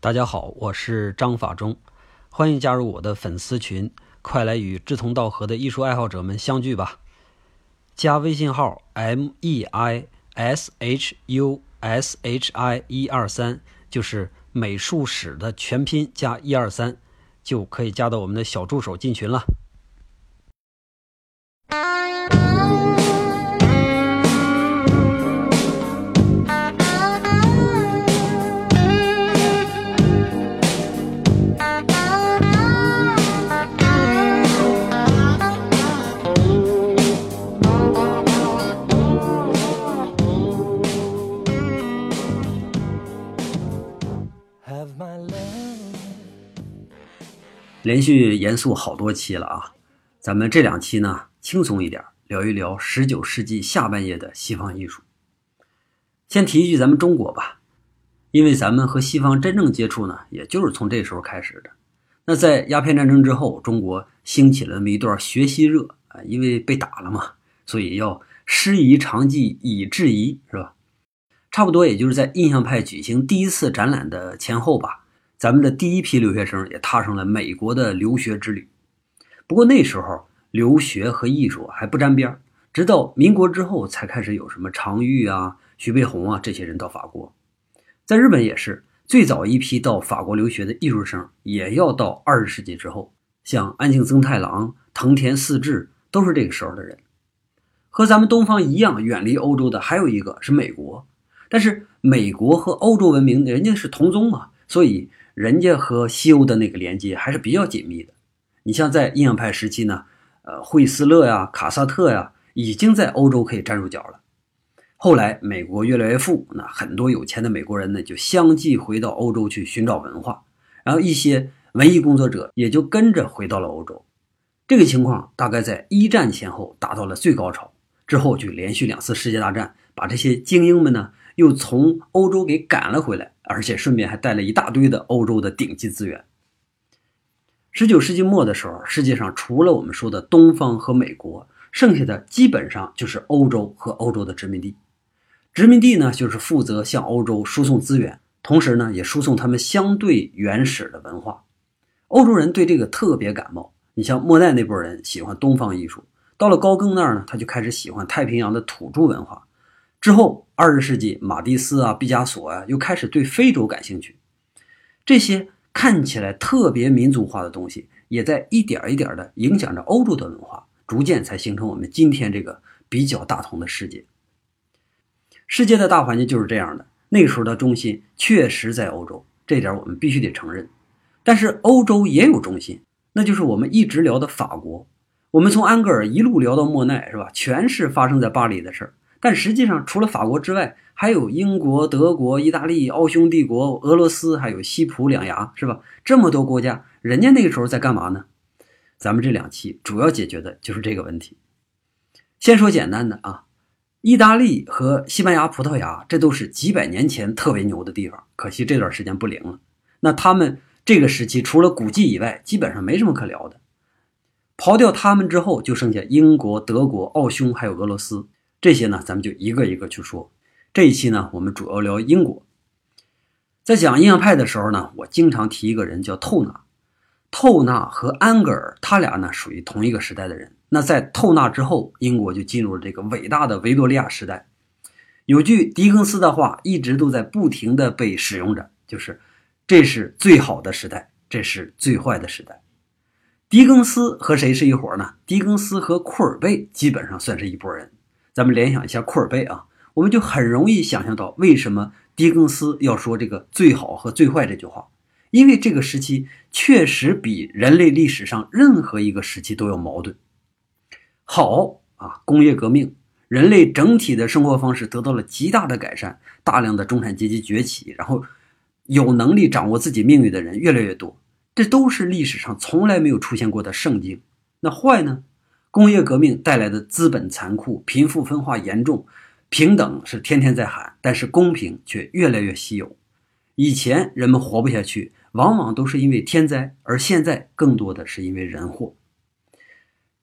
大家好，我是张法中，欢迎加入我的粉丝群，快来与志同道合的艺术爱好者们相聚吧！加微信号 m e i s h u s h i 一二三，就是美术史的全拼加一二三，就可以加到我们的小助手进群了。连续严肃好多期了啊，咱们这两期呢轻松一点，聊一聊十九世纪下半叶的西方艺术。先提一句咱们中国吧，因为咱们和西方真正接触呢，也就是从这时候开始的。那在鸦片战争之后，中国兴起了那么一段学习热啊，因为被打了嘛，所以要师夷长技以制夷，是吧？差不多也就是在印象派举行第一次展览的前后吧。咱们的第一批留学生也踏上了美国的留学之旅。不过那时候留学和艺术还不沾边儿，直到民国之后才开始有什么常玉啊、徐悲鸿啊这些人到法国。在日本也是，最早一批到法国留学的艺术生也要到二十世纪之后，像安庆增太郎、藤田四治都是这个时候的人。和咱们东方一样远离欧洲的还有一个是美国，但是美国和欧洲文明人家是同宗嘛，所以。人家和西欧的那个连接还是比较紧密的。你像在印象派时期呢，呃，惠斯勒呀、卡萨特呀，已经在欧洲可以站住脚了。后来美国越来越富，那很多有钱的美国人呢就相继回到欧洲去寻找文化，然后一些文艺工作者也就跟着回到了欧洲。这个情况大概在一战前后达到了最高潮，之后就连续两次世界大战，把这些精英们呢又从欧洲给赶了回来。而且顺便还带了一大堆的欧洲的顶级资源。十九世纪末的时候，世界上除了我们说的东方和美国，剩下的基本上就是欧洲和欧洲的殖民地。殖民地呢，就是负责向欧洲输送资源，同时呢，也输送他们相对原始的文化。欧洲人对这个特别感冒。你像莫奈那波人喜欢东方艺术，到了高更那儿呢，他就开始喜欢太平洋的土著文化。之后，二十世纪，马蒂斯啊、毕加索啊，又开始对非洲感兴趣。这些看起来特别民族化的东西，也在一点一点的影响着欧洲的文化，逐渐才形成我们今天这个比较大同的世界。世界的大环境就是这样的。那个时候的中心确实在欧洲，这点我们必须得承认。但是欧洲也有中心，那就是我们一直聊的法国。我们从安格尔一路聊到莫奈，是吧？全是发生在巴黎的事儿。但实际上，除了法国之外，还有英国、德国、意大利、奥匈帝国、俄罗斯，还有西普两牙，是吧？这么多国家，人家那个时候在干嘛呢？咱们这两期主要解决的就是这个问题。先说简单的啊，意大利和西班牙、葡萄牙，这都是几百年前特别牛的地方，可惜这段时间不灵了。那他们这个时期除了古迹以外，基本上没什么可聊的。刨掉他们之后，就剩下英国、德国、奥匈还有俄罗斯。这些呢，咱们就一个一个去说。这一期呢，我们主要聊英国。在讲印象派的时候呢，我经常提一个人叫透纳。透纳和安格尔，他俩呢属于同一个时代的人。那在透纳之后，英国就进入了这个伟大的维多利亚时代。有句狄更斯的话，一直都在不停的被使用着，就是这是最好的时代，这是最坏的时代。狄更斯和谁是一伙呢？狄更斯和库尔贝基本上算是一拨人。咱们联想一下库尔贝啊，我们就很容易想象到为什么狄更斯要说这个最好和最坏这句话，因为这个时期确实比人类历史上任何一个时期都要矛盾。好啊，工业革命，人类整体的生活方式得到了极大的改善，大量的中产阶级崛起，然后有能力掌握自己命运的人越来越多，这都是历史上从来没有出现过的盛景。那坏呢？工业革命带来的资本残酷、贫富分化严重，平等是天天在喊，但是公平却越来越稀有。以前人们活不下去，往往都是因为天灾，而现在更多的是因为人祸。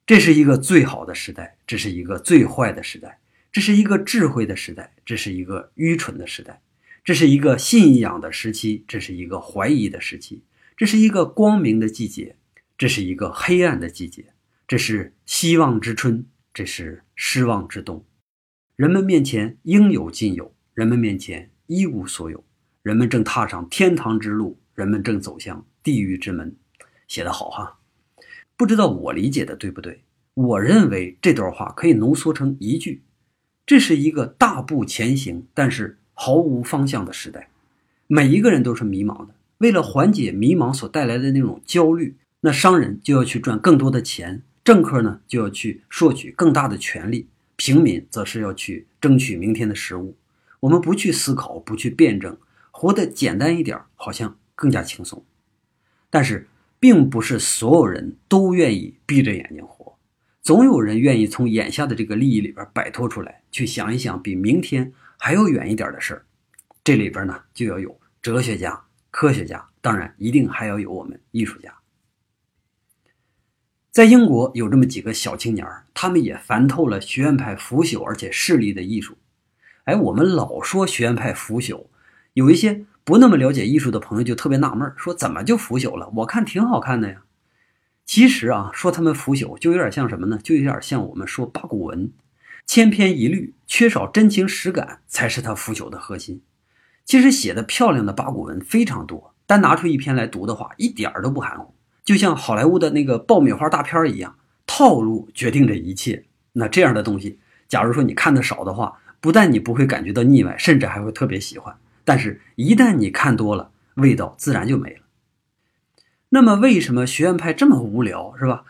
这是一个最好的时代，这是一个最坏的时代，这是一个智慧的时代，这是一个愚蠢的时代。这是一个信仰的时期，这是一个怀疑的时期，这是一个光明的季节，这是一个黑暗的季节，这是希望之春，这是失望之冬。人们面前应有尽有，人们面前一无所有，人们正踏上天堂之路，人们正走向地狱之门。写得好哈，不知道我理解的对不对？我认为这段话可以浓缩成一句：这是一个大步前行，但是。毫无方向的时代，每一个人都是迷茫的。为了缓解迷茫所带来的那种焦虑，那商人就要去赚更多的钱，政客呢就要去索取更大的权利，平民则是要去争取明天的食物。我们不去思考，不去辩证，活得简单一点，好像更加轻松。但是，并不是所有人都愿意闭着眼睛活，总有人愿意从眼下的这个利益里边摆脱出来，去想一想比明天。还要远一点的事儿，这里边呢就要有哲学家、科学家，当然一定还要有我们艺术家。在英国有这么几个小青年儿，他们也烦透了学院派腐朽而且势利的艺术。哎，我们老说学院派腐朽，有一些不那么了解艺术的朋友就特别纳闷，说怎么就腐朽了？我看挺好看的呀。其实啊，说他们腐朽，就有点像什么呢？就有点像我们说八股文。千篇一律，缺少真情实感，才是他腐朽的核心。其实写的漂亮的八股文非常多，单拿出一篇来读的话，一点儿都不含糊，就像好莱坞的那个爆米花大片一样，套路决定着一切。那这样的东西，假如说你看的少的话，不但你不会感觉到腻歪，甚至还会特别喜欢。但是，一旦你看多了，味道自然就没了。那么，为什么学院派这么无聊，是吧？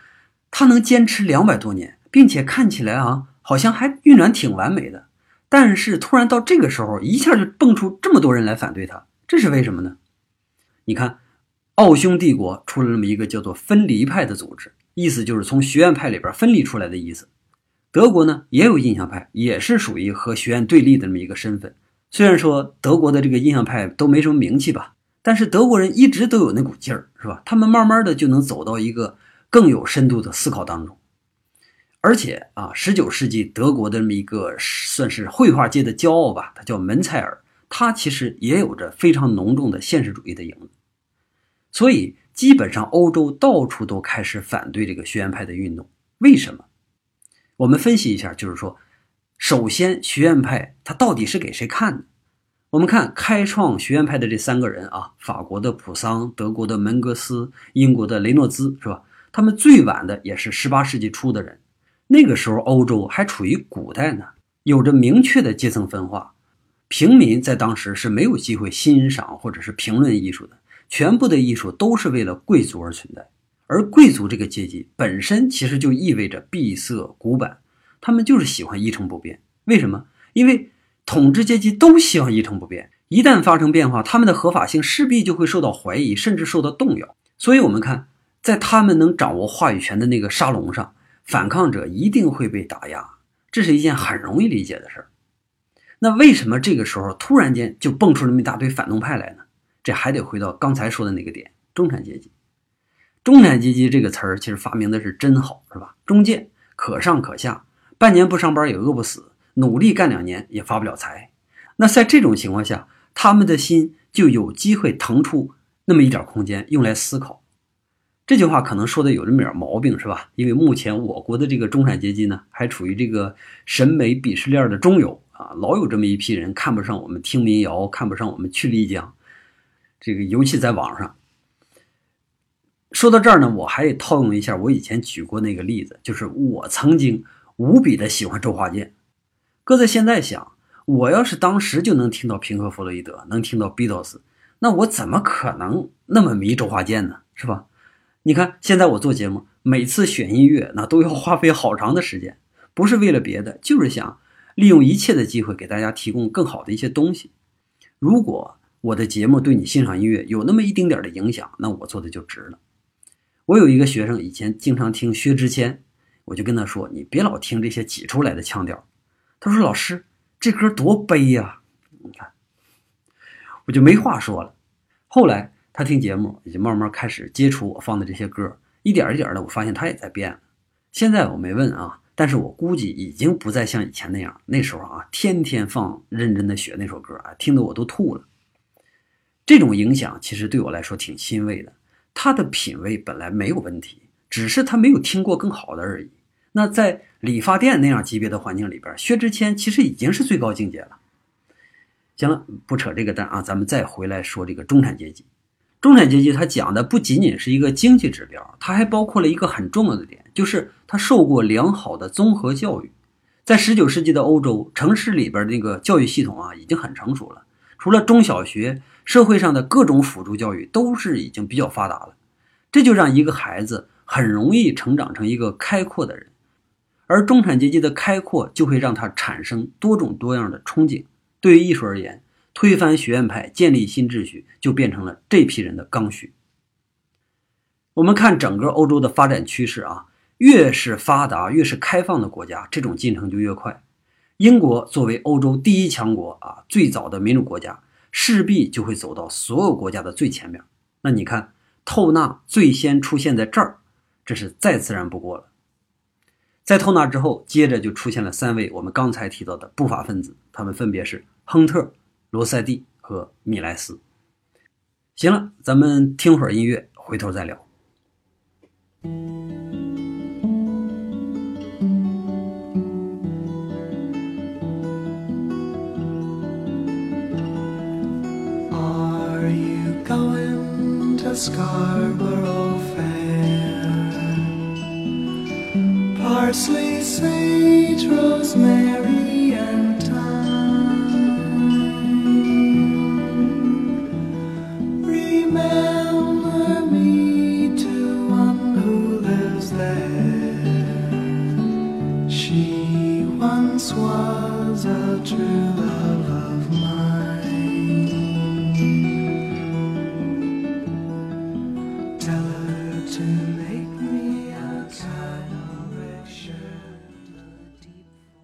他能坚持两百多年，并且看起来啊。好像还运转挺完美的，但是突然到这个时候，一下就蹦出这么多人来反对他，这是为什么呢？你看，奥匈帝国出了那么一个叫做分离派的组织，意思就是从学院派里边分离出来的意思。德国呢也有印象派，也是属于和学院对立的这么一个身份。虽然说德国的这个印象派都没什么名气吧，但是德国人一直都有那股劲儿，是吧？他们慢慢的就能走到一个更有深度的思考当中。而且啊，十九世纪德国的这么一个算是绘画界的骄傲吧，他叫门塞尔，他其实也有着非常浓重的现实主义的影子。所以，基本上欧洲到处都开始反对这个学院派的运动。为什么？我们分析一下，就是说，首先，学院派它到底是给谁看的？我们看开创学院派的这三个人啊，法国的普桑、德国的门格斯、英国的雷诺兹，是吧？他们最晚的也是十八世纪初的人。那个时候，欧洲还处于古代呢，有着明确的阶层分化，平民在当时是没有机会欣赏或者是评论艺术的，全部的艺术都是为了贵族而存在，而贵族这个阶级本身其实就意味着闭塞古板，他们就是喜欢一成不变。为什么？因为统治阶级都希望一成不变，一旦发生变化，他们的合法性势必就会受到怀疑，甚至受到动摇。所以，我们看，在他们能掌握话语权的那个沙龙上。反抗者一定会被打压，这是一件很容易理解的事儿。那为什么这个时候突然间就蹦出那么一大堆反动派来呢？这还得回到刚才说的那个点：中产阶级。中产阶级这个词儿其实发明的是真好，是吧？中介可上可下，半年不上班也饿不死，努力干两年也发不了财。那在这种情况下，他们的心就有机会腾出那么一点空间用来思考。这句话可能说的有这么点毛病，是吧？因为目前我国的这个中产阶级呢，还处于这个审美鄙视链的中游啊，老有这么一批人看不上我们听民谣，看不上我们去丽江。这个尤其在网上。说到这儿呢，我还得套用一下我以前举过那个例子，就是我曾经无比的喜欢周华健。搁在现在想，我要是当时就能听到平克·弗洛伊德，能听到 Beatles，那我怎么可能那么迷周华健呢？是吧？你看，现在我做节目，每次选音乐那都要花费好长的时间，不是为了别的，就是想利用一切的机会给大家提供更好的一些东西。如果我的节目对你欣赏音乐有那么一丁点的影响，那我做的就值了。我有一个学生以前经常听薛之谦，我就跟他说：“你别老听这些挤出来的腔调。”他说：“老师，这歌多悲呀！”你看，我就没话说了。后来。他听节目，也就慢慢开始接触我放的这些歌，一点一点的，我发现他也在变了。现在我没问啊，但是我估计已经不再像以前那样。那时候啊，天天放《认真的雪》那首歌啊，听得我都吐了。这种影响其实对我来说挺欣慰的。他的品味本来没有问题，只是他没有听过更好的而已。那在理发店那样级别的环境里边，薛之谦其实已经是最高境界了。行了，不扯这个蛋啊，咱们再回来说这个中产阶级。中产阶级他讲的不仅仅是一个经济指标，它还包括了一个很重要的点，就是他受过良好的综合教育。在十九世纪的欧洲城市里边，那个教育系统啊已经很成熟了，除了中小学，社会上的各种辅助教育都是已经比较发达了。这就让一个孩子很容易成长成一个开阔的人，而中产阶级的开阔就会让他产生多种多样的憧憬。对于艺术而言，推翻学院派，建立新秩序，就变成了这批人的刚需。我们看整个欧洲的发展趋势啊。越是发达、越是开放的国家，这种进程就越快。英国作为欧洲第一强国啊，最早的民主国家，势必就会走到所有国家的最前面。那你看，透纳最先出现在这儿，这是再自然不过了。在透纳之后，接着就出现了三位我们刚才提到的不法分子，他们分别是亨特、罗塞蒂和米莱斯。行了，咱们听会儿音乐，回头再聊。Scarborough Fair. Parsley, sage, rosemary, and thyme. Remember me to one who lives there. She once was a true love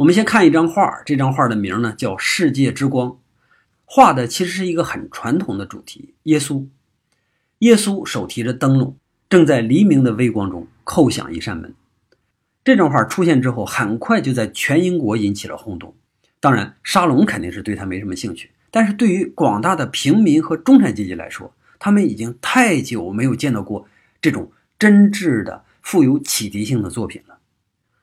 我们先看一张画，这张画的名呢叫《世界之光》，画的其实是一个很传统的主题——耶稣。耶稣手提着灯笼，正在黎明的微光中叩响一扇门。这张画出现之后，很快就在全英国引起了轰动。当然，沙龙肯定是对他没什么兴趣，但是对于广大的平民和中产阶级来说，他们已经太久没有见到过这种真挚的、富有启迪性的作品了。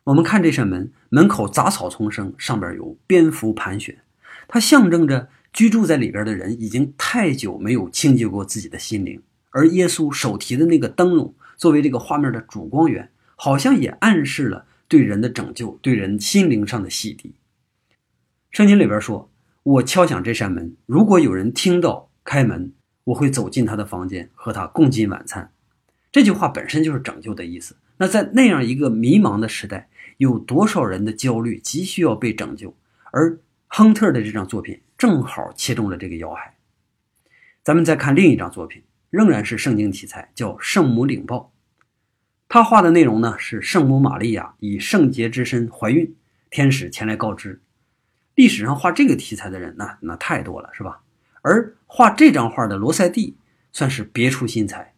我们看这扇门，门口杂草丛生，上边有蝙蝠盘旋，它象征着居住在里边的人已经太久没有清洁过自己的心灵。而耶稣手提的那个灯笼，作为这个画面的主光源，好像也暗示了对人的拯救，对人心灵上的洗涤。圣经里边说：“我敲响这扇门，如果有人听到开门，我会走进他的房间，和他共进晚餐。”这句话本身就是拯救的意思。那在那样一个迷茫的时代，有多少人的焦虑急需要被拯救？而亨特的这张作品正好切中了这个要害。咱们再看另一张作品，仍然是圣经题材，叫《圣母领报》。他画的内容呢是圣母玛利亚以圣洁之身怀孕，天使前来告知。历史上画这个题材的人那那太多了，是吧？而画这张画的罗塞蒂算是别出心裁。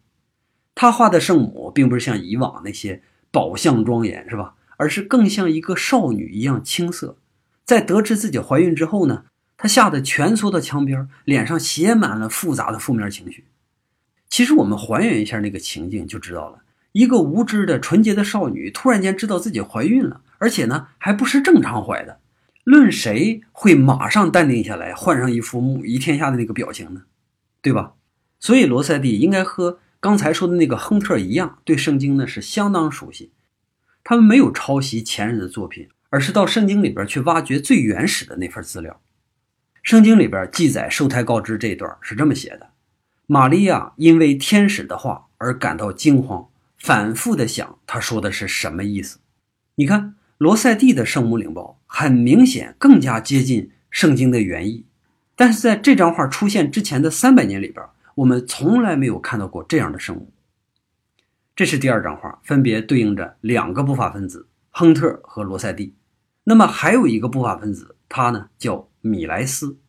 他画的圣母并不是像以往那些宝相庄严，是吧？而是更像一个少女一样青涩，在得知自己怀孕之后呢，她吓得蜷缩到墙边，脸上写满了复杂的负面情绪。其实我们还原一下那个情境就知道了：一个无知的纯洁的少女突然间知道自己怀孕了，而且呢还不是正常怀的，论谁会马上淡定下来，换上一副母仪天下的那个表情呢？对吧？所以罗塞蒂应该和刚才说的那个亨特一样，对圣经呢是相当熟悉。他们没有抄袭前人的作品，而是到圣经里边去挖掘最原始的那份资料。圣经里边记载受胎告知这一段是这么写的：玛利亚因为天使的话而感到惊慌，反复的想他说的是什么意思。你看罗塞蒂的圣母领报很明显更加接近圣经的原意，但是在这张画出现之前的三百年里边，我们从来没有看到过这样的生物。这是第二张画，分别对应着两个不法分子亨特和罗塞蒂。那么还有一个不法分子，他呢叫米莱斯。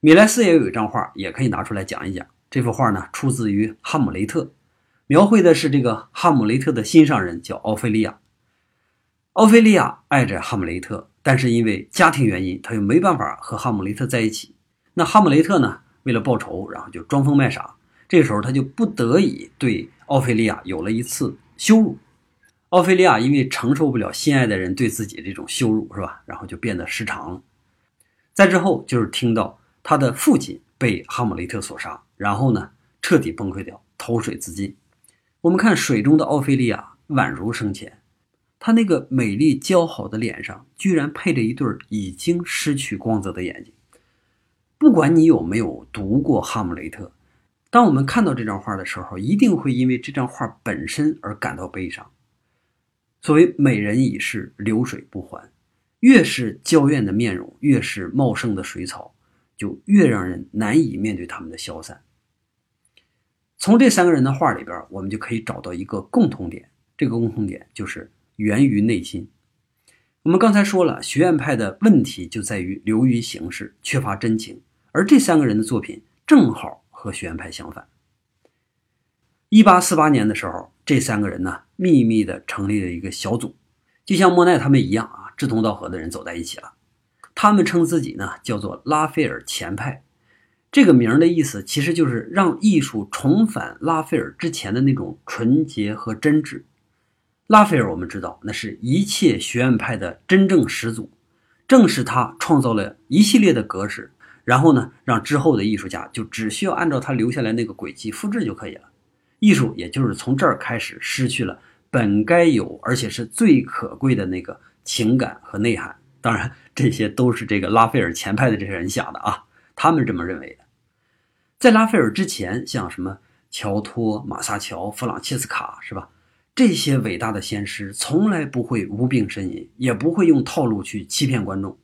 米莱斯也有一张画，也可以拿出来讲一讲。这幅画呢出自于《哈姆雷特》，描绘的是这个哈姆雷特的心上人叫奥菲利亚。奥菲利亚爱着哈姆雷特，但是因为家庭原因，他又没办法和哈姆雷特在一起。那哈姆雷特呢，为了报仇，然后就装疯卖傻。这时候他就不得已对奥菲利亚有了一次羞辱。奥菲利亚因为承受不了心爱的人对自己这种羞辱，是吧？然后就变得失常了。再之后就是听到他的父亲被哈姆雷特所杀，然后呢彻底崩溃掉，投水自尽。我们看水中的奥菲利亚宛如生前，她那个美丽姣好的脸上居然配着一对已经失去光泽的眼睛。不管你有没有读过《哈姆雷特》，当我们看到这张画的时候，一定会因为这张画本身而感到悲伤。所谓美人已逝，流水不还，越是娇艳的面容，越是茂盛的水草，就越让人难以面对他们的消散。从这三个人的画里边，我们就可以找到一个共同点，这个共同点就是源于内心。我们刚才说了，学院派的问题就在于流于形式，缺乏真情。而这三个人的作品正好和学院派相反。一八四八年的时候，这三个人呢秘密的成立了一个小组，就像莫奈他们一样啊，志同道合的人走在一起了。他们称自己呢叫做拉斐尔前派，这个名的意思其实就是让艺术重返拉斐尔之前的那种纯洁和真挚。拉斐尔我们知道，那是一切学院派的真正始祖，正是他创造了一系列的格式。然后呢，让之后的艺术家就只需要按照他留下来那个轨迹复制就可以了。艺术也就是从这儿开始失去了本该有而且是最可贵的那个情感和内涵。当然，这些都是这个拉斐尔前派的这些人想的啊，他们这么认为的。在拉斐尔之前，像什么乔托、马萨乔、弗朗切斯卡，是吧？这些伟大的先师从来不会无病呻吟，也不会用套路去欺骗观众。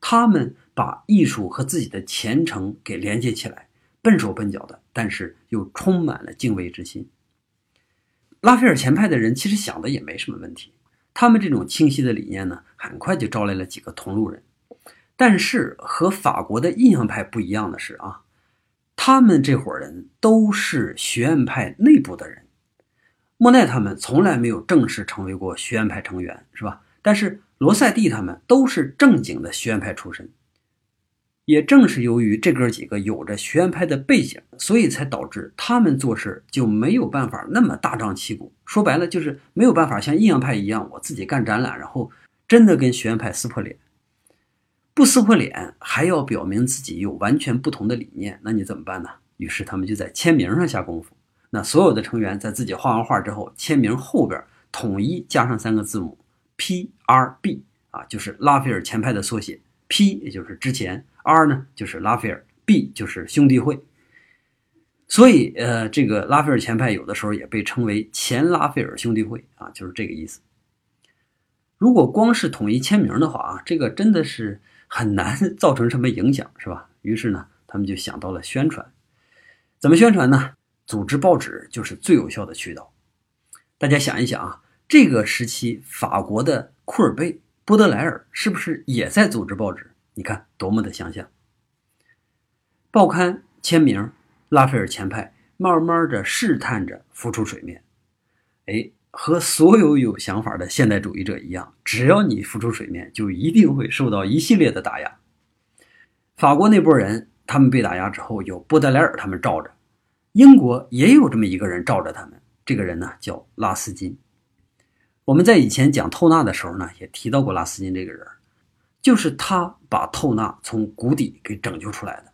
他们把艺术和自己的前程给连接起来，笨手笨脚的，但是又充满了敬畏之心。拉斐尔前派的人其实想的也没什么问题，他们这种清晰的理念呢，很快就招来了几个同路人。但是和法国的印象派不一样的是啊，他们这伙人都是学院派内部的人。莫奈他们从来没有正式成为过学院派成员，是吧？但是。罗塞蒂他们都是正经的学院派出身，也正是由于这哥几个有着学院派的背景，所以才导致他们做事就没有办法那么大张旗鼓。说白了，就是没有办法像印象派一样，我自己干展览，然后真的跟学院派撕破脸。不撕破脸，还要表明自己有完全不同的理念，那你怎么办呢？于是他们就在签名上下功夫。那所有的成员在自己画完画之后，签名后边统一加上三个字母。P.R.B. 啊，就是拉斐尔前派的缩写。P 也就是之前，R 呢就是拉斐尔，B 就是兄弟会。所以，呃，这个拉斐尔前派有的时候也被称为前拉斐尔兄弟会啊，就是这个意思。如果光是统一签名的话啊，这个真的是很难 造成什么影响，是吧？于是呢，他们就想到了宣传。怎么宣传呢？组织报纸就是最有效的渠道。大家想一想啊。这个时期，法国的库尔贝、波德莱尔是不是也在组织报纸？你看多么的相像！报刊签名，拉斐尔前派慢慢的试探着浮出水面。哎，和所有有想法的现代主义者一样，只要你浮出水面，就一定会受到一系列的打压。法国那波人，他们被打压之后，有波德莱尔他们罩着；英国也有这么一个人罩着他们，这个人呢叫拉斯金。我们在以前讲透纳的时候呢，也提到过拉斯金这个人，就是他把透纳从谷底给拯救出来的。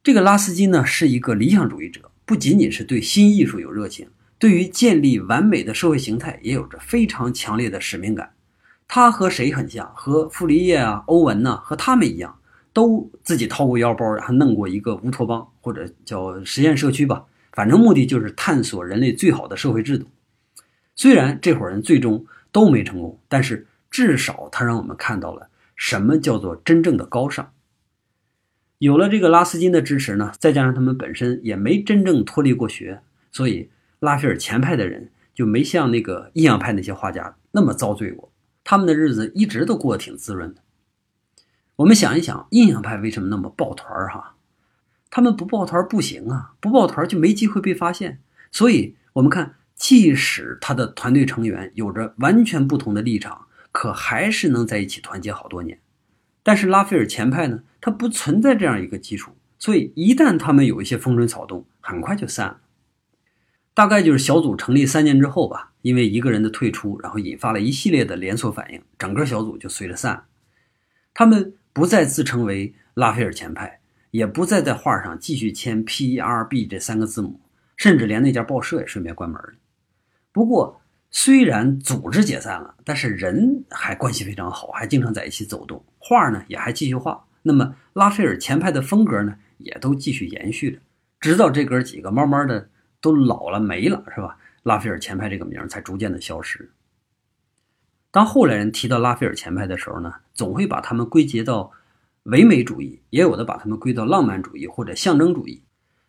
这个拉斯金呢，是一个理想主义者，不仅仅是对新艺术有热情，对于建立完美的社会形态也有着非常强烈的使命感。他和谁很像？和傅立叶啊、欧文呢？和他们一样，都自己掏过腰包，然后弄过一个乌托邦或者叫实验社区吧，反正目的就是探索人类最好的社会制度。虽然这伙人最终都没成功，但是至少他让我们看到了什么叫做真正的高尚。有了这个拉斯金的支持呢，再加上他们本身也没真正脱离过学，所以拉斐尔前派的人就没像那个印象派那些画家那么遭罪过，他们的日子一直都过得挺滋润的。我们想一想，印象派为什么那么抱团儿哈？他们不抱团不行啊，不抱团就没机会被发现。所以，我们看。即使他的团队成员有着完全不同的立场，可还是能在一起团结好多年。但是拉斐尔前派呢，它不存在这样一个基础，所以一旦他们有一些风吹草动，很快就散了。大概就是小组成立三年之后吧，因为一个人的退出，然后引发了一系列的连锁反应，整个小组就随着散了。他们不再自称为拉斐尔前派，也不再在画上继续签 P E R B 这三个字母，甚至连那家报社也顺便关门了。不过，虽然组织解散了，但是人还关系非常好，还经常在一起走动，画呢也还继续画。那么，拉斐尔前派的风格呢，也都继续延续着，直到这哥几个慢慢的。都老了没了是吧？拉斐尔前派这个名才逐渐的消失。当后来人提到拉斐尔前派的时候呢，总会把他们归结到唯美主义，也有的把他们归到浪漫主义或者象征主义。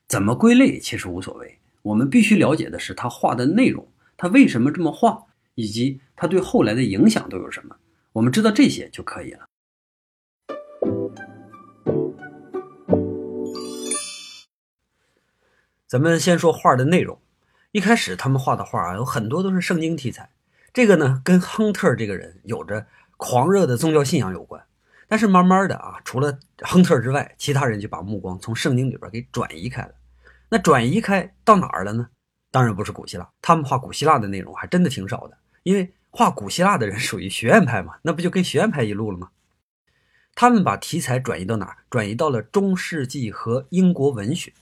怎么归类其实无所谓，我们必须了解的是他画的内容，他为什么这么画，以及他对后来的影响都有什么。我们知道这些就可以了。咱们先说画的内容。一开始他们画的画啊，有很多都是圣经题材。这个呢，跟亨特这个人有着狂热的宗教信仰有关。但是慢慢的啊，除了亨特之外，其他人就把目光从圣经里边给转移开了。那转移开到哪儿了呢？当然不是古希腊。他们画古希腊的内容还真的挺少的，因为画古希腊的人 属于学院派嘛，那不就跟学院派一路了吗？他们把题材转移到哪儿？转移到了中世纪和英国文学。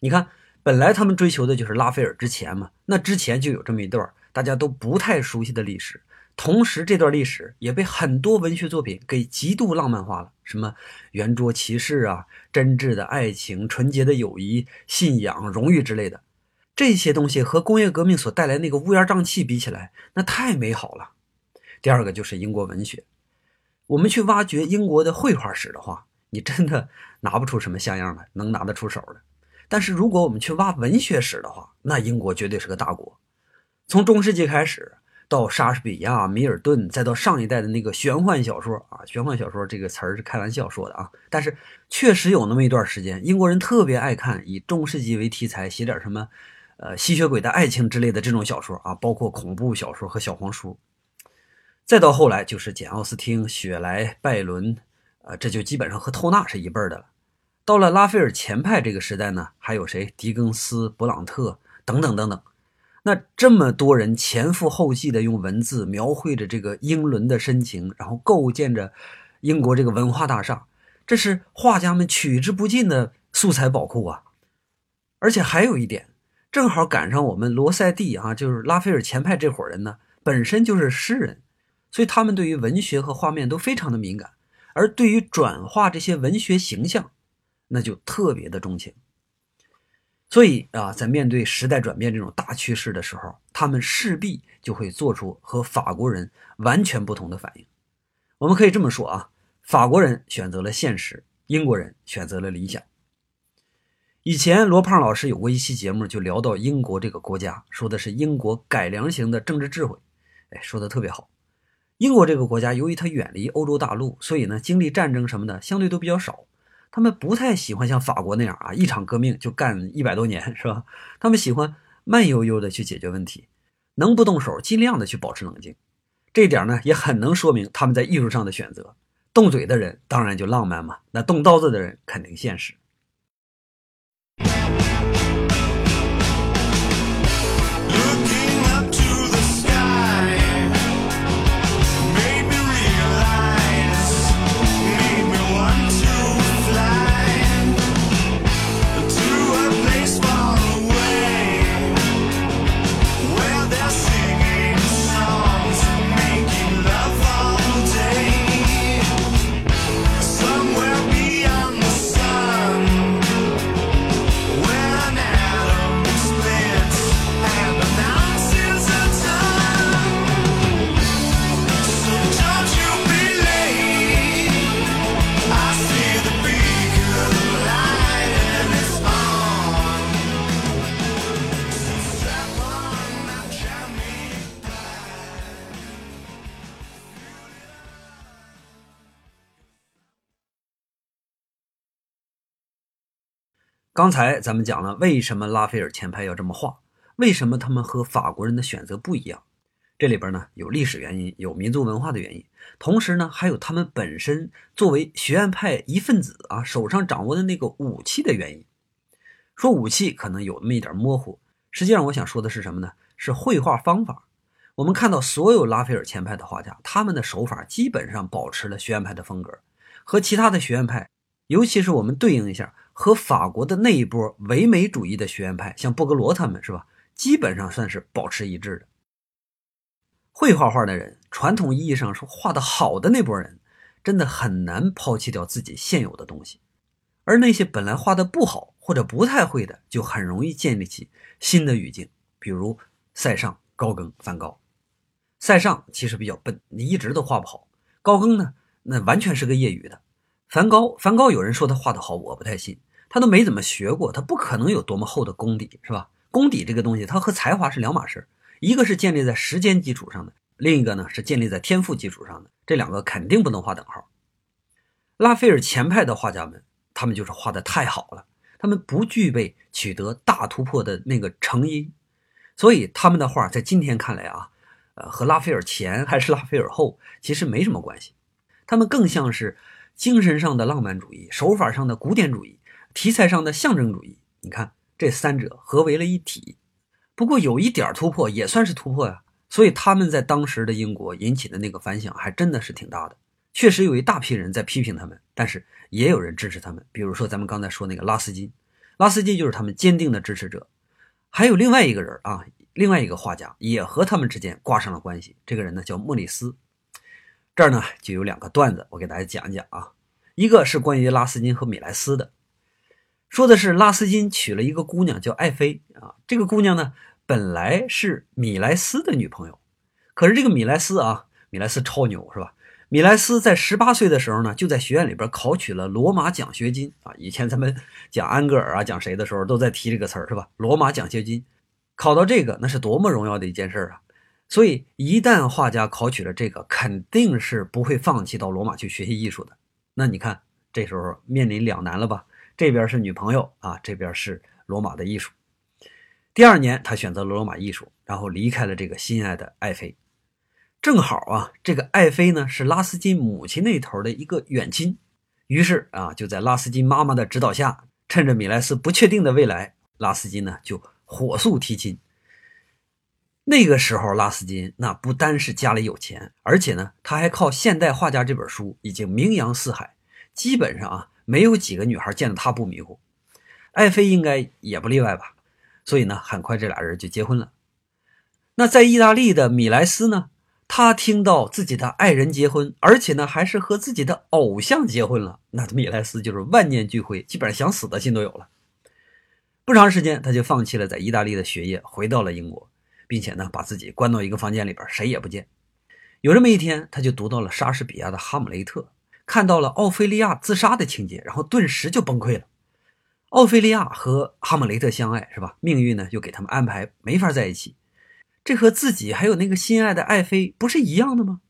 你看。本来他们追求的就是拉斐尔之前嘛，那之前就有这么一段大家都不太熟悉的历史，同时这段历史也被很多文学作品给极度浪漫化了，什么圆桌骑士啊、真挚的爱情、纯洁的友谊、信仰、荣誉之类的，这些东西和工业革命所带来那个乌烟瘴气比起来，那太美好了。第二个就是英国文学，我们去挖掘英国的绘画史的话，你真的拿不出什么像样的，能拿得出手的。但是如果我们去挖文学史的话，那英国绝对是个大国。从中世纪开始，到莎士比亚、米尔顿，再到上一代的那个玄幻小说啊，玄幻小说这个词儿是开玩笑说的啊。但是确实有那么一段时间，英国人特别爱看以中世纪为题材写点什么，呃，吸血鬼的爱情之类的这种小说啊，包括恐怖小说和小黄书。再到后来就是简·奥斯汀、雪莱、拜伦，呃，这就基本上和透纳是一辈儿的了。到了拉斐尔前派这个时代呢，还有谁？狄更斯、勃朗特等等等等。那这么多人前赴后继的用文字描绘着这个英伦的深情，然后构建着英国这个文化大厦，这是画家们取之不尽的素材宝库啊！而且还有一点，正好赶上我们罗塞蒂啊，就是拉斐尔前派这伙人呢，本身就是诗人，所以他们对于文学和画面都非常的敏感，而对于转化这些文学形象。那就特别的钟情，所以啊，在面对时代转变这种大趋势的时候，他们势必就会做出和法国人完全不同的反应。我们可以这么说啊，法国人选择了现实，英国人选择了理想。以前罗胖老师有过一期节目，就聊到英国这个国家，说的是英国改良型的政治智慧，哎，说的特别好。英国这个国家由于它远离欧洲大陆，所以呢，经历战争什么的相对都比较少。他们不太喜欢像法国那样啊，一场革命就干一百多年，是吧？他们喜欢慢悠悠的去解决问题，能不动手尽量的去保持冷静。这一点呢，也很能说明他们在艺术上的选择。动嘴的人当然就浪漫嘛，那动刀子的人肯定现实。刚才咱们讲了为什么拉斐尔前派要这么画，为什么他们和法国人的选择不一样？这里边呢有历史原因，有民族文化的原因，同时呢还有他们本身作为学院派一份子啊，手上掌握的那个武器的原因。说武器可能有那么一点模糊，实际上我想说的是什么呢？是绘画方法。我们看到所有拉斐尔前派的画家，他们的手法基本上保持了学院派的风格，和其他的学院派，尤其是我们对应一下，和法国的那一波唯美主义的学院派，像布格罗他们是吧？基本上算是保持一致的。会画画的人，传统意义上说画的好的那波人，真的很难抛弃掉自己现有的东西；而那些本来画的不好或者不太会的，就很容易建立起新的语境。比如塞尚、高更、梵高。塞尚其实比较笨，你一直都画不好。高更呢，那完全是个业余的。梵高，梵高有人说他画的好，我不太信，他都没怎么学过，他不可能有多么厚的功底，是吧？功底这个东西，它和才华是两码事。一个是建立在时间基础上的，另一个呢是建立在天赋基础上的，这两个肯定不能画等号。拉斐尔前派的画家们，他们就是画的太好了，他们不具备取得大突破的那个成因，所以他们的画在今天看来啊，呃，和拉斐尔前还是拉斐尔后其实没什么关系，他们更像是精神上的浪漫主义，手法上的古典主义，题材上的象征主义。你看这三者合为了一体。不过有一点突破也算是突破呀，所以他们在当时的英国引起的那个反响还真的是挺大的。确实有一大批人在批评他们，但是也有人支持他们。比如说咱们刚才说那个拉斯金，拉斯金就是他们坚定的支持者。还有另外一个人啊，另外一个画家也和他们之间挂上了关系。这个人呢叫莫里斯。这儿呢就有两个段子，我给大家讲讲啊。一个是关于拉斯金和米莱斯的。说的是拉斯金娶了一个姑娘叫爱妃啊，这个姑娘呢本来是米莱斯的女朋友，可是这个米莱斯啊，米莱斯超牛是吧？米莱斯在十八岁的时候呢，就在学院里边考取了罗马奖学金啊。以前咱们讲安格尔啊，讲谁的时候都在提这个词儿是吧？罗马奖学金，考到这个那是多么荣耀的一件事啊！所以一旦画家考取了这个，肯定是不会放弃到罗马去学习艺术的。那你看这时候面临两难了吧？这边是女朋友啊，这边是罗马的艺术。第二年，他选择了罗马艺术，然后离开了这个心爱的爱妃。正好啊，这个爱妃呢是拉斯金母亲那头的一个远亲，于是啊，就在拉斯金妈妈的指导下，趁着米莱斯不确定的未来，拉斯金呢就火速提亲。那个时候，拉斯金那不单是家里有钱，而且呢，他还靠《现代画家》这本书已经名扬四海，基本上啊。没有几个女孩见到他不迷糊，爱妃应该也不例外吧。所以呢，很快这俩人就结婚了。那在意大利的米莱斯呢，他听到自己的爱人结婚，而且呢还是和自己的偶像结婚了，那米莱斯就是万念俱灰，基本上想死的心都有了。不长时间，他就放弃了在意大利的学业，回到了英国，并且呢把自己关到一个房间里边，谁也不见。有这么一天，他就读到了莎士比亚的《哈姆雷特》。看到了奥菲利亚自杀的情节，然后顿时就崩溃了。奥菲利亚和哈姆雷特相爱，是吧？命运呢，又给他们安排没法在一起。这和自己还有那个心爱的爱妃不是一样的吗？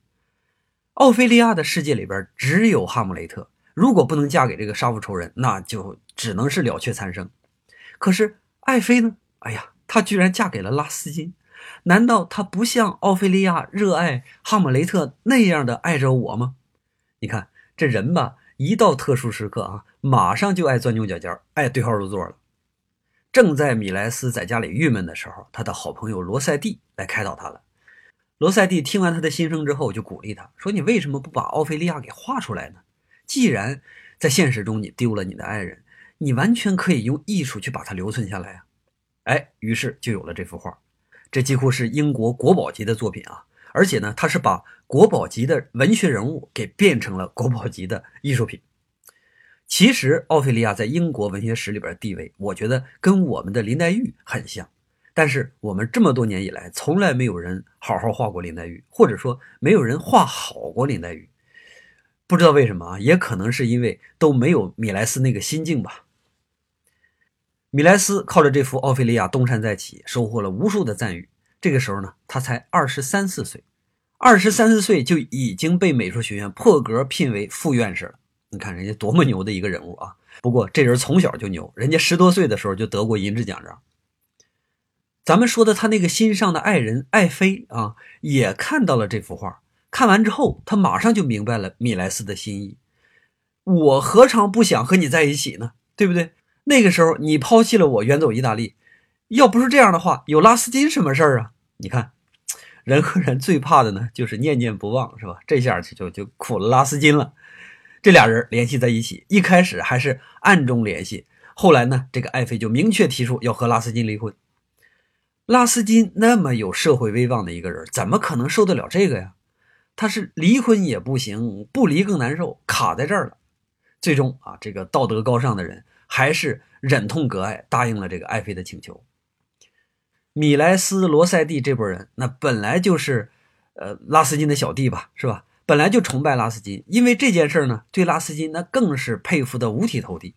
奥菲利亚的世界里边只有哈姆雷特，如果不能嫁给这个杀父仇人，那就只能是了却残生。可是爱妃呢？哎呀，她居然嫁给了拉斯金，难道他不像奥菲利亚热爱哈姆雷特那样的爱着我吗？你看。这人吧，一到特殊时刻啊，马上就爱钻牛角尖，爱对号入座了。正在米莱斯在家里郁闷的时候，他的好朋友罗塞蒂来开导他了。罗塞蒂听完他的心声之后，就鼓励他说：“你为什么不把奥菲利亚给画出来呢？既然在现实中你丢了你的爱人，你完全可以用艺术去把它留存下来啊！”哎，于是就有了这幅画，这几乎是英国国宝级的作品啊。而且呢，他是把国宝级的文学人物给变成了国宝级的艺术品。其实，奥菲利亚在英国文学史里边地位，我觉得跟我们的林黛玉很像。但是，我们这么多年以来，从来没有人好好画过林黛玉，或者说没有人画好过林黛玉。不知道为什么啊？也可能是因为都没有米莱斯那个心境吧。米莱斯靠着这幅奥菲利亚东山再起，收获了无数的赞誉。这个时候呢，他才二十三四岁，二十三四岁就已经被美术学院破格聘为副院士了。你看人家多么牛的一个人物啊！不过这人从小就牛，人家十多岁的时候就得过银质奖章。咱们说的他那个心上的爱人爱妃啊，也看到了这幅画。看完之后，他马上就明白了米莱斯的心意。我何尝不想和你在一起呢？对不对？那个时候你抛弃了我，远走意大利。要不是这样的话，有拉斯金什么事儿啊？你看，人和人最怕的呢，就是念念不忘，是吧？这下就就就苦了拉斯金了。这俩人联系在一起，一开始还是暗中联系，后来呢，这个爱妃就明确提出要和拉斯金离婚。拉斯金那么有社会威望的一个人，怎么可能受得了这个呀？他是离婚也不行，不离更难受，卡在这儿了。最终啊，这个道德高尚的人还是忍痛割爱，答应了这个爱妃的请求。米莱斯、罗塞蒂这波人，那本来就是，呃，拉斯金的小弟吧，是吧？本来就崇拜拉斯金，因为这件事呢，对拉斯金那更是佩服的五体投地。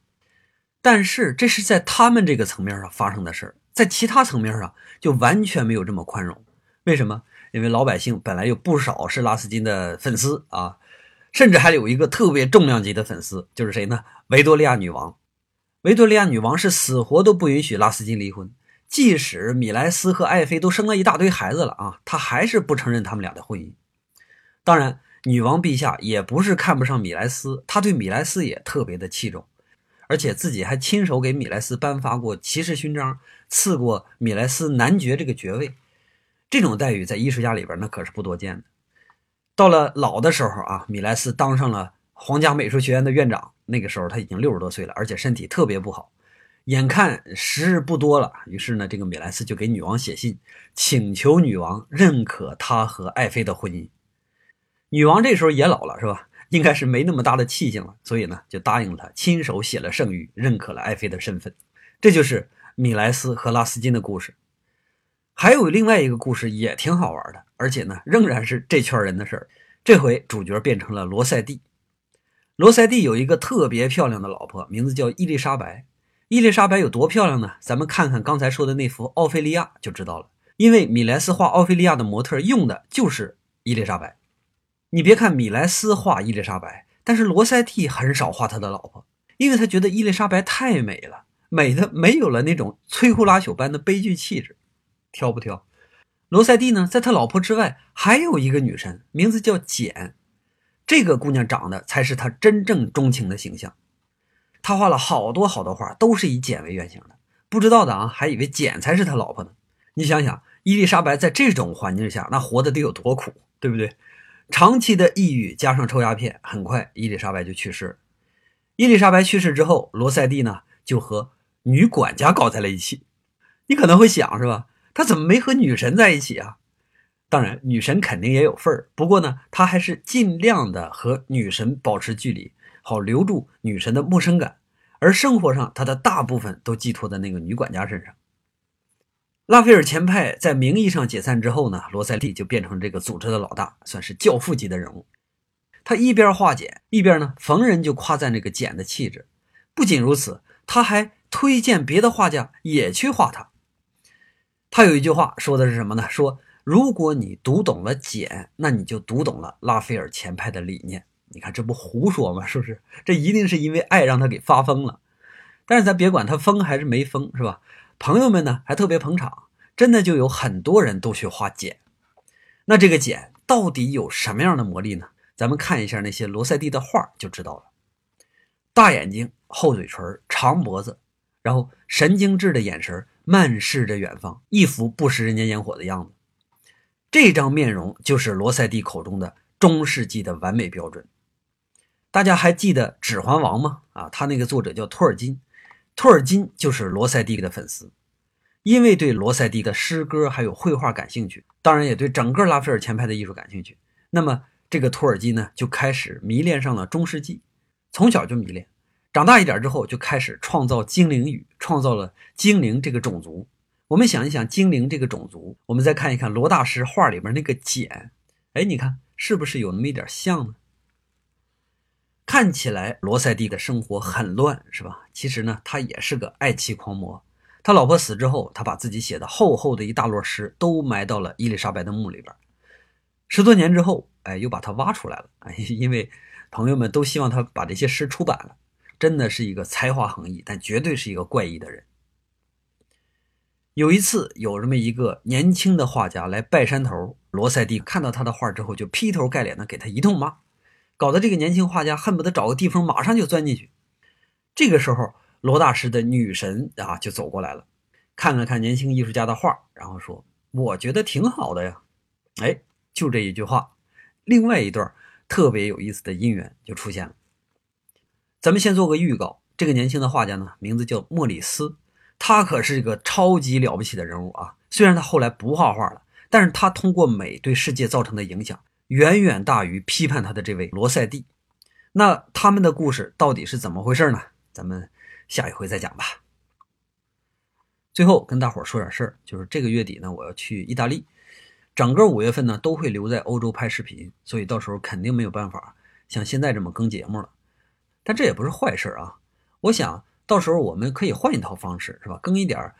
但是这是在他们这个层面上发生的事儿，在其他层面上就完全没有这么宽容。为什么？因为老百姓本来有不少是拉斯金的粉丝啊。甚至还有一个特别重量级的粉丝，就是谁呢？维多利亚女王。维多利亚女王是死活都不允许拉斯金离婚，即使米莱斯和爱妃都生了一大堆孩子了啊，她还是不承认他们俩的婚姻。当然，女王陛下也不是看不上米莱斯，她对米莱斯也特别的器重，而且自己还亲手给米莱斯颁发过骑士勋章，赐过米莱斯男爵这个爵位。这种待遇在艺术家里边那可是不多见的。到了老的时候啊，米莱斯当上了皇家美术学院的院长。那个时候他已经六十多岁了，而且身体特别不好。眼看时日不多了，于是呢，这个米莱斯就给女王写信，请求女王认可他和爱妃的婚姻。女王这时候也老了，是吧？应该是没那么大的气性了，所以呢，就答应了他，亲手写了圣谕，认可了爱妃的身份。这就是米莱斯和拉斯金的故事。还有另外一个故事也挺好玩的。而且呢，仍然是这圈人的事儿。这回主角变成了罗塞蒂。罗塞蒂有一个特别漂亮的老婆，名字叫伊丽莎白。伊丽莎白有多漂亮呢？咱们看看刚才说的那幅奥菲利亚就知道了。因为米莱斯画奥菲利亚的模特用的就是伊丽莎白。你别看米莱斯画伊丽莎白，但是罗塞蒂很少画他的老婆，因为他觉得伊丽莎白太美了，美的没有了那种摧枯拉朽般的悲剧气质。挑不挑？罗塞蒂呢，在他老婆之外还有一个女神，名字叫简。这个姑娘长得才是他真正钟情的形象。他画了好多好多画，都是以简为原型的。不知道的啊，还以为简才是他老婆呢。你想想，伊丽莎白在这种环境下，那活得得有多苦，对不对？长期的抑郁加上抽鸦片，很快伊丽莎白就去世了。伊丽莎白去世之后，罗塞蒂呢就和女管家搞在了一起。你可能会想，是吧？他怎么没和女神在一起啊？当然，女神肯定也有份儿。不过呢，他还是尽量的和女神保持距离，好留住女神的陌生感。而生活上，他的大部分都寄托在那个女管家身上。拉斐尔前派在名义上解散之后呢，罗塞蒂就变成这个组织的老大，算是教父级的人物。他一边画简，一边呢逢人就夸赞这个简的气质。不仅如此，他还推荐别的画家也去画他。他有一句话说的是什么呢？说如果你读懂了简，那你就读懂了拉斐尔前派的理念。你看这不胡说吗？是不是？这一定是因为爱让他给发疯了。但是咱别管他疯还是没疯，是吧？朋友们呢还特别捧场，真的就有很多人都去画简。那这个简到底有什么样的魔力呢？咱们看一下那些罗塞蒂的画就知道了。大眼睛、厚嘴唇、长脖子，然后神经质的眼神。漫视着远方，一副不食人间烟火的样子。这张面容就是罗塞蒂口中的中世纪的完美标准。大家还记得《指环王》吗？啊，他那个作者叫托尔金，托尔金就是罗塞蒂的粉丝，因为对罗塞蒂的诗歌还有绘画感兴趣，当然也对整个拉斐尔前派的艺术感兴趣。那么这个托尔金呢，就开始迷恋上了中世纪，从小就迷恋。长大一点之后，就开始创造精灵语，创造了精灵这个种族。我们想一想精灵这个种族，我们再看一看罗大师画里边那个简，哎，你看是不是有那么一点像呢？看起来罗塞蒂的生活很乱，是吧？其实呢，他也是个爱妻狂魔。他老婆死之后，他把自己写的厚厚的一大摞诗都埋到了伊丽莎白的墓里边。十多年之后，哎，又把他挖出来了，哎，因为朋友们都希望他把这些诗出版了。真的是一个才华横溢，但绝对是一个怪异的人。有一次，有这么一个年轻的画家来拜山头，罗塞蒂看到他的画之后，就劈头盖脸的给他一通骂，搞得这个年轻画家恨不得找个地缝马上就钻进去。这个时候，罗大师的女神啊就走过来了，看了看年轻艺术家的画，然后说：“我觉得挺好的呀。”哎，就这一句话，另外一段特别有意思的姻缘就出现了。咱们先做个预告，这个年轻的画家呢，名字叫莫里斯。他可是一个超级了不起的人物啊！虽然他后来不画画了，但是他通过美对世界造成的影响远远大于批判他的这位罗塞蒂。那他们的故事到底是怎么回事呢？咱们下一回再讲吧。最后跟大伙说点事儿，就是这个月底呢，我要去意大利，整个五月份呢都会留在欧洲拍视频，所以到时候肯定没有办法像现在这么更节目了。但这也不是坏事啊，我想。到时候我们可以换一套方式，是吧？更一点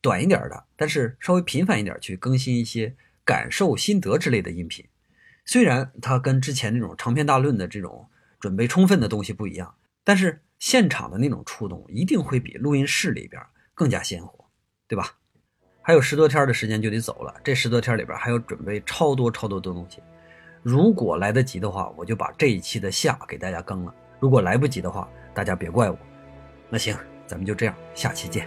短一点的，但是稍微频繁一点，去更新一些感受、心得之类的音频。虽然它跟之前那种长篇大论的这种准备充分的东西不一样，但是现场的那种触动一定会比录音室里边更加鲜活，对吧？还有十多天的时间就得走了，这十多天里边还要准备超多超多的东西。如果来得及的话，我就把这一期的下给大家更了；如果来不及的话，大家别怪我。那行，咱们就这样，下期见。